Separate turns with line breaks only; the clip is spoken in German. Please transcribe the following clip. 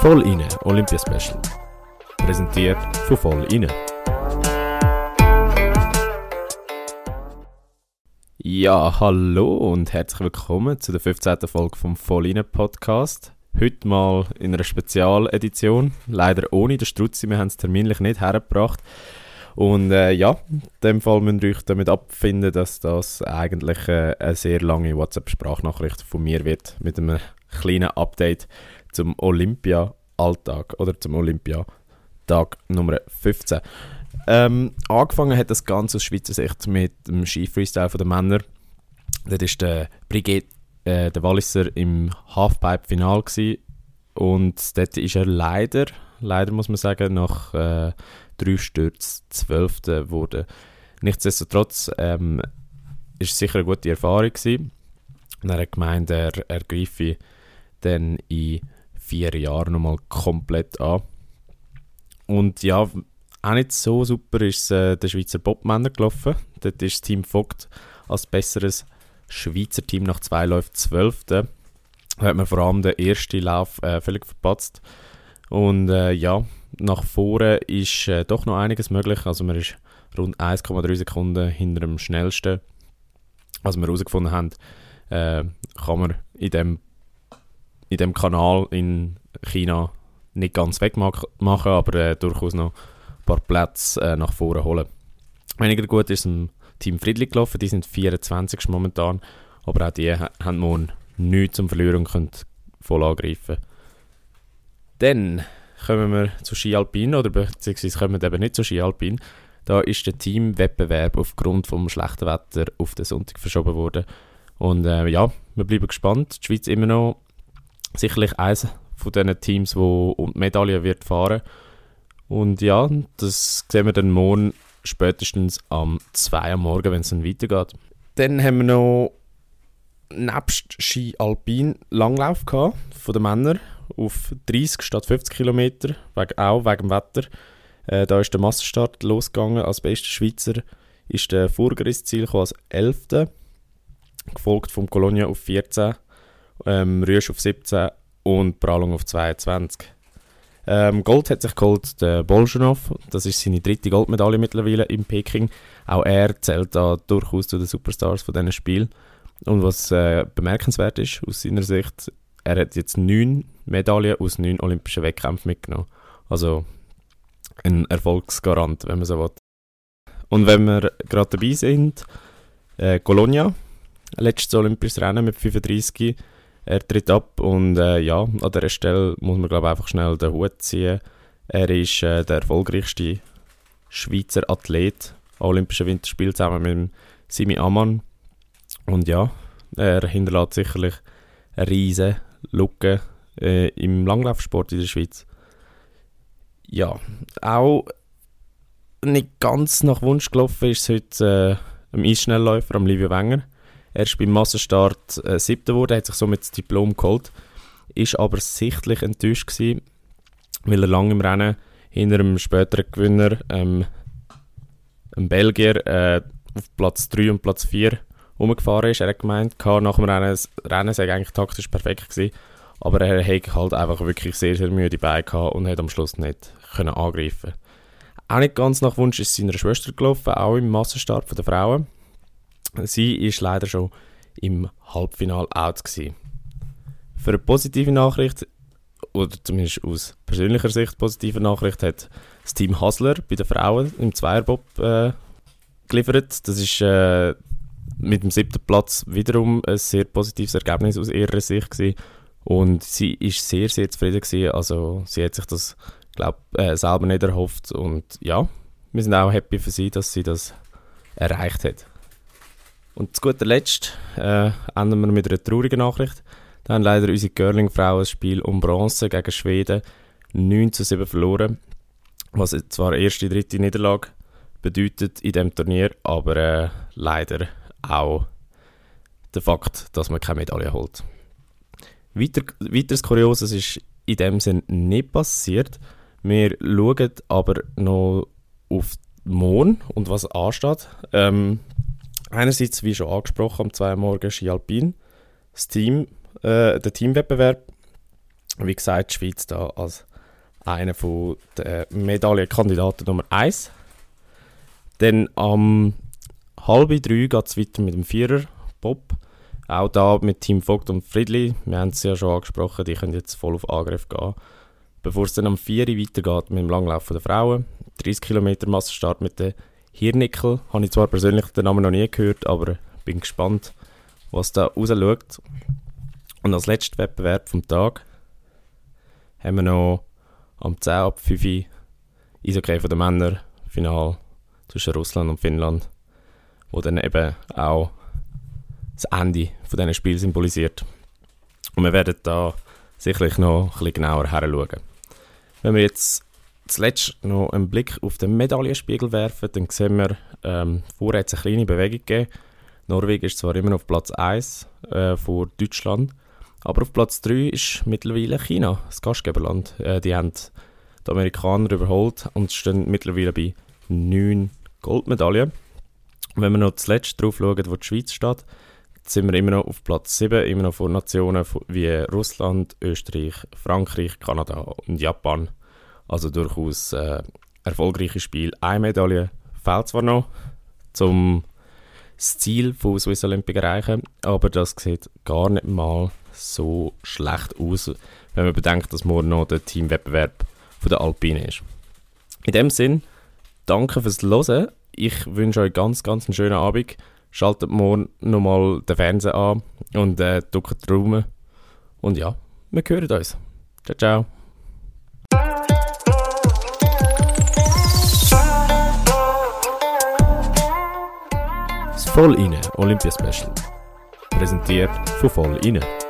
Voll inne Olympia Special. Präsentiert von Voll inne. Ja, hallo und herzlich willkommen zu der 15. Folge vom Voll inne Podcast. Heute mal in einer Spezialedition, leider ohne den Strutzi, wir haben es terminlich nicht hergebracht. Und äh, ja, in dem Fall müsst ihr euch damit abfinden, dass das eigentlich äh, eine sehr lange WhatsApp-Sprachnachricht von mir wird, mit einem kleinen Update zum Olympia-Alltag oder zum Olympia-Tag Nummer 15. Ähm, angefangen hat das Ganze aus Schweizer Sicht mit dem Ski-Freestyle der Männer. Dort war der Brigitte, äh, der Walliser, im Halfpipe-Final und dort ist er leider, leider muss man sagen, nach äh, drei Stürzen Zwölfte geworden. Nichtsdestotrotz ähm, ist es sicher eine gute Erfahrung gewesen. Und er hat gemeint, er, er greife dann in vier Jahren nochmal komplett an. Und ja, auch nicht so super ist äh, der Schweizer Bobmänner gelaufen. Dort ist das Team Vogt als besseres Schweizer Team nach zwei Läufen Zwölfte. Da hat man vor allem den ersten Lauf äh, völlig verpatzt. Und äh, ja, nach vorne ist äh, doch noch einiges möglich. Also man ist rund 1,3 Sekunden hinter dem schnellsten. Was wir herausgefunden haben, äh, kann man in dem, in dem Kanal in China nicht ganz wegmachen, aber äh, durchaus noch ein paar Plätze äh, nach vorne holen. Weniger gut ist im Team Friedlich gelaufen, die sind 24 momentan, aber auch die haben morgen nichts zum Verlieren und voll angreifen. Dann kommen wir zu Ski Alpin oder beziehungsweise kommen wir eben nicht zu Ski Alpin. Da ist der Teamwettbewerb aufgrund vom schlechten Wetter auf den Sonntag verschoben worden. Und äh, ja, wir bleiben gespannt. Die Schweiz immer noch sicherlich eines von diesen Teams, wo um die Medaille wird fahren. Und ja, das sehen wir dann morgen spätestens am 2 am Morgen, wenn es dann weitergeht. Dann haben wir noch nebst Ski Alpin Langlauf gehabt, von den Männern auf 30 statt 50 Kilometer, auch wegen dem Wetter. Äh, da ist der Massenstart losgegangen. Als bester Schweizer ist der Furger ins Ziel als 11. Gefolgt vom Colonia auf 14, ähm, Rüsch auf 17 und Pralung auf 22. Ähm, Gold hat sich geholt der Bolschanow. Das ist seine dritte Goldmedaille mittlerweile in Peking. Auch er zählt da durchaus zu den Superstars von diesen Spiel. Und was äh, bemerkenswert ist aus seiner Sicht, er hat jetzt neun Medaillen aus neun olympischen Wettkämpfen mitgenommen. Also ein Erfolgsgarant, wenn man so will. Und wenn wir gerade dabei sind, äh, Colonia, letztes olympisches Rennen mit 35, er tritt ab und äh, ja, an dieser Stelle muss man glaube einfach schnell den Hut ziehen. Er ist äh, der erfolgreichste Schweizer Athlet an Olympischen Winterspielen zusammen mit Simi Amann. Und ja, er hinterlässt sicherlich eine riesige Lücke äh, im Langlaufsport in der Schweiz. Ja, auch nicht ganz nach Wunsch gelaufen ist es heute äh, am Eisschnellläufer, am Livio Wenger. Er ist beim Massenstart äh, siebter geworden, hat sich somit das Diplom geholt, ist aber sichtlich enttäuscht gewesen, weil er lange im Rennen hinter einem späteren Gewinner, ähm, einem Belgier, äh, auf Platz 3 und Platz 4 rumgefahren ist. Er hat gemeint, nach dem Rennen, das Rennen sei eigentlich taktisch perfekt gewesen, aber er hat halt einfach wirklich sehr, sehr müde Beine gehabt und hat am Schluss nicht können angreifen Auch nicht ganz nach Wunsch ist seiner Schwester gelaufen, auch im Massenstart der Frauen. Sie ist leider schon im Halbfinale out gewesen. Für eine positive Nachricht, oder zumindest aus persönlicher Sicht positive Nachricht, hat das Team Hasler bei den Frauen im Zweierbob äh, geliefert. Das ist äh, mit dem siebten Platz wiederum ein sehr positives Ergebnis aus ihrer Sicht gewesen. Und sie ist sehr, sehr zufrieden gewesen. Also sie hat sich das, glaube äh, selber nicht erhofft. Und ja, wir sind auch happy für sie, dass sie das erreicht hat. Und zu guter Letzt äh, enden wir mit einer traurigen Nachricht. Da haben leider unsere Curling-Frauen das Spiel um Bronze gegen Schweden 9 zu 7 verloren. Was zwar erste, dritte Niederlage bedeutet in dem Turnier, aber äh, leider auch der Fakt, dass man keine Medaille holt. Weiter, weiteres Kurioses ist in dem Sinn nicht passiert. Wir schauen aber noch auf morgen und was ansteht. Ähm, einerseits, wie schon angesprochen, am 2 Morgen Ski Alpin, das Team, äh, der Teamwettbewerb. wie gesagt, die Schweiz da als einer der Medaillenkandidaten Nummer 1. Dann am halb drei geht es weiter mit dem Vierer Bob. Auch da mit Team Vogt und Friedli. Wir haben es ja schon angesprochen, die können jetzt voll auf Angriff gehen. Bevor es dann am 4 weitergeht mit dem Langlauf der Frauen. 30 Kilometer Massenstart mit den Hirnickel. Habe ich zwar persönlich den Namen noch nie gehört, aber bin gespannt, was da raus schaut. Und als letzter Wettbewerb vom Tag haben wir noch am 10 ab 5 Uhr Eishockey von den Männern Final zwischen Russland und Finnland, wo dann eben auch das Ende von diesen Spiel symbolisiert. Und wir werden da sicherlich noch ein bisschen genauer heranschauen. Wenn wir jetzt zuletzt noch einen Blick auf den Medaillenspiegel werfen, dann sehen wir, ähm, vorher hat es eine kleine Bewegung gegeben. Norwegen ist zwar immer noch auf Platz 1 äh, vor Deutschland, aber auf Platz 3 ist mittlerweile China, das Gastgeberland. Äh, die haben die Amerikaner überholt und stehen mittlerweile bei 9 Goldmedaillen. Wenn wir noch zuletzt drauf schauen, wo die Schweiz steht, sind wir immer noch auf Platz 7, immer noch vor Nationen wie Russland, Österreich, Frankreich, Kanada und Japan. Also durchaus äh, erfolgreiches Spiel. Eine Medaille fehlt zwar noch, zum das Ziel von Swiss Olympic erreichen, aber das sieht gar nicht mal so schlecht aus, wenn man bedenkt, dass morgen noch der Teamwettbewerb der Alpine ist. In dem Sinn, danke fürs Hören. Ich wünsche euch ganz, ganz einen schönen Abend. Schaltet morgen nochmal den Fernseher an und äh, drückt die Daumen. Und ja, wir hören uns. Ciao, ciao. Voll inne Olympia Special. Präsentiert von Voll inne.